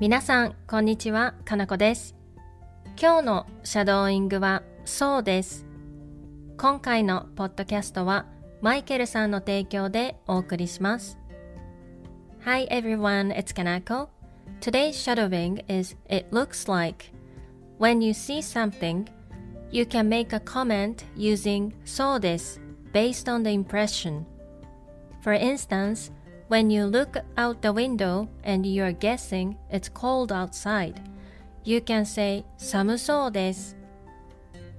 皆さん、こんにちは、かなこです。今日のシャドーイングはそうです。今回のポッドキャストはマイケルさんの提供でお送りします。Hi everyone, it's Kanako. Today's shadowing is It looks like. When you see something, you can make a comment using そうです based on the impression. For instance, when you look out the window and you're guessing it's cold outside, you can say 寒そうです。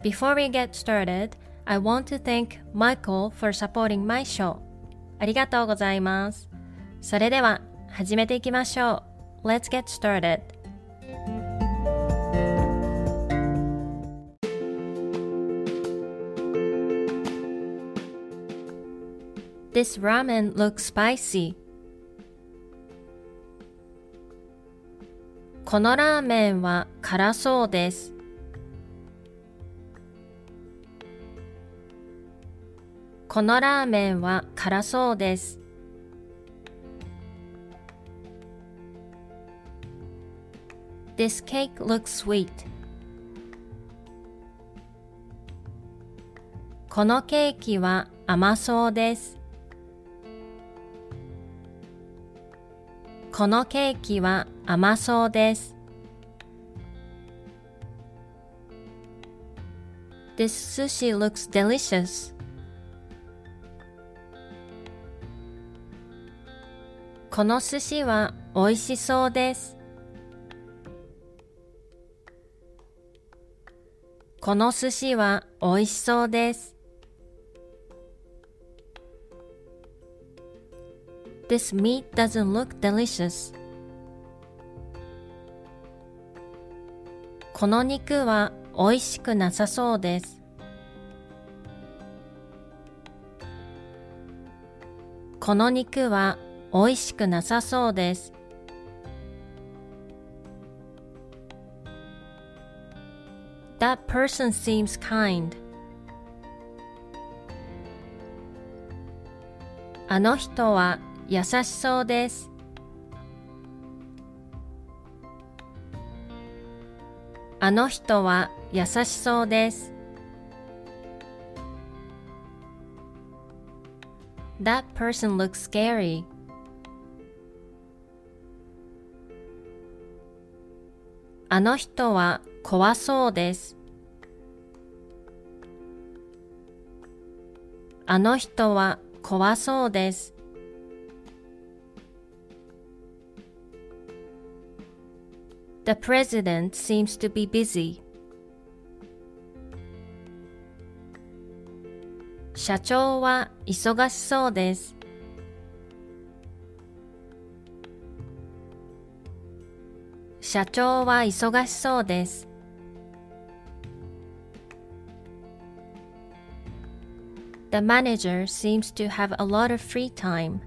Before we get started, I want to thank Michael for supporting my show. ありがとうございます。それでは始めていきましょう。Let's get started. This ramen looks spicy. このラーメンは辛そうです。このラーメンは辛そうです。This cake looks sweet. このケーキは甘そうです。このケーキは甘そうです。This sushi looks delicious. この寿司は美味しそうです。この寿司は美味しそうです。This meat doesn't look delicious. この肉は美味しくなさそうです。この肉は美味しくなさそうです。That person seems kind. あの人は優しそうです。あの人は優しそうです。That person looks scary. あの人は怖そうです。あの人は怖そうです。The president seems to be busy. 社長は忙しそうです。社長は忙しそうです。The manager seems to have a lot of free time.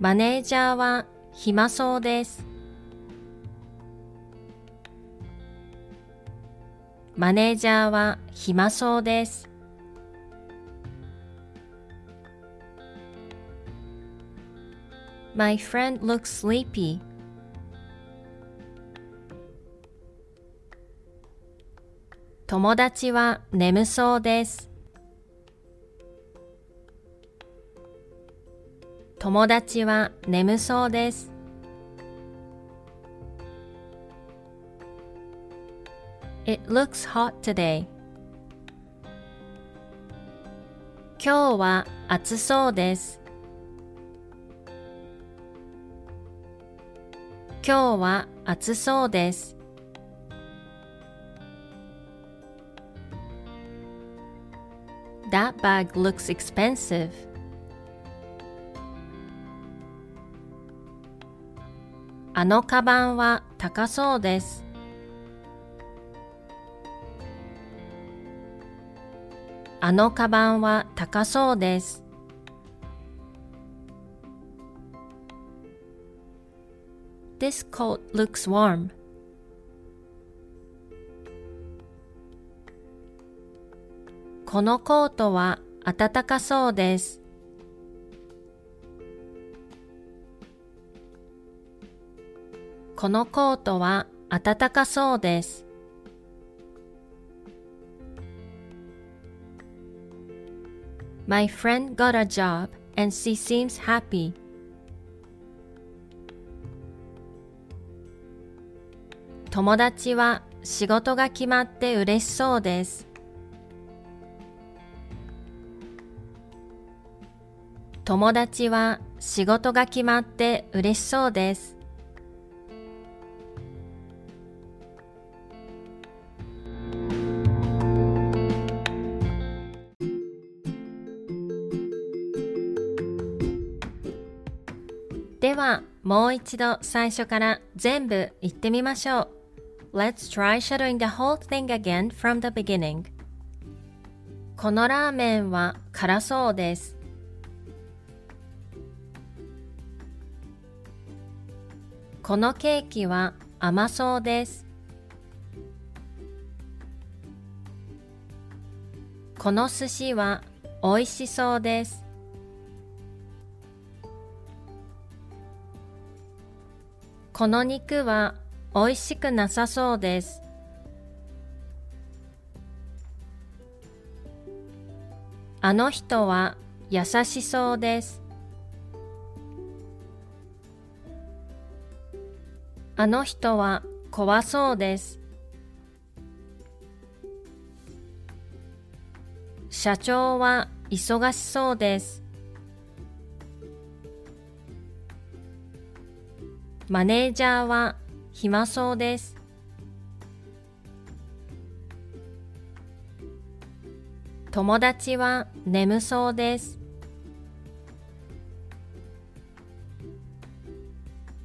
マネージャーは暇そうです。マネージャーは暇そうです。My friend looks sleepy. 友達は眠そうです。友達は眠そうです。It looks hot today. 今日は暑そうです。今日は暑そうです。That bag looks expensive. あのカバンは高そうです。あのカバンは高そうです。This coat looks warm. このコートは暖かそうです。このコートは暖かそうです。My friend got a job and she seems happy. 友達は仕事が決まって嬉しそうです。友達は仕事が決まって嬉しそうです。では、もう一度最初から全部言ってみましょう。Let's try shadowing the whole thing again from the beginning. このラーメンは辛そうです。このケーキは甘そうです。この寿司は美味しそうです。この肉は美味しくなさそうです。あの人は優しそうです。あの人は怖そうです。社長は忙しそうです。マネージャーは暇そうです。友達は眠そうです。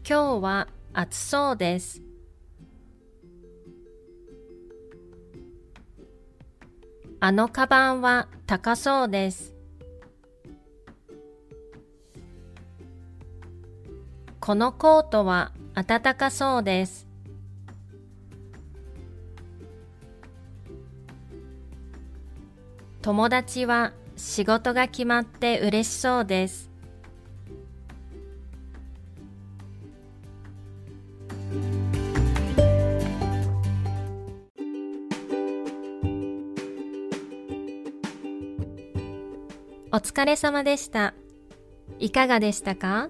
今日は暑そうです。あのカバンは高そうです。このコートは暖かそうです。友達は仕事が決まって嬉しそうです。お疲れ様でした。いかがでしたか？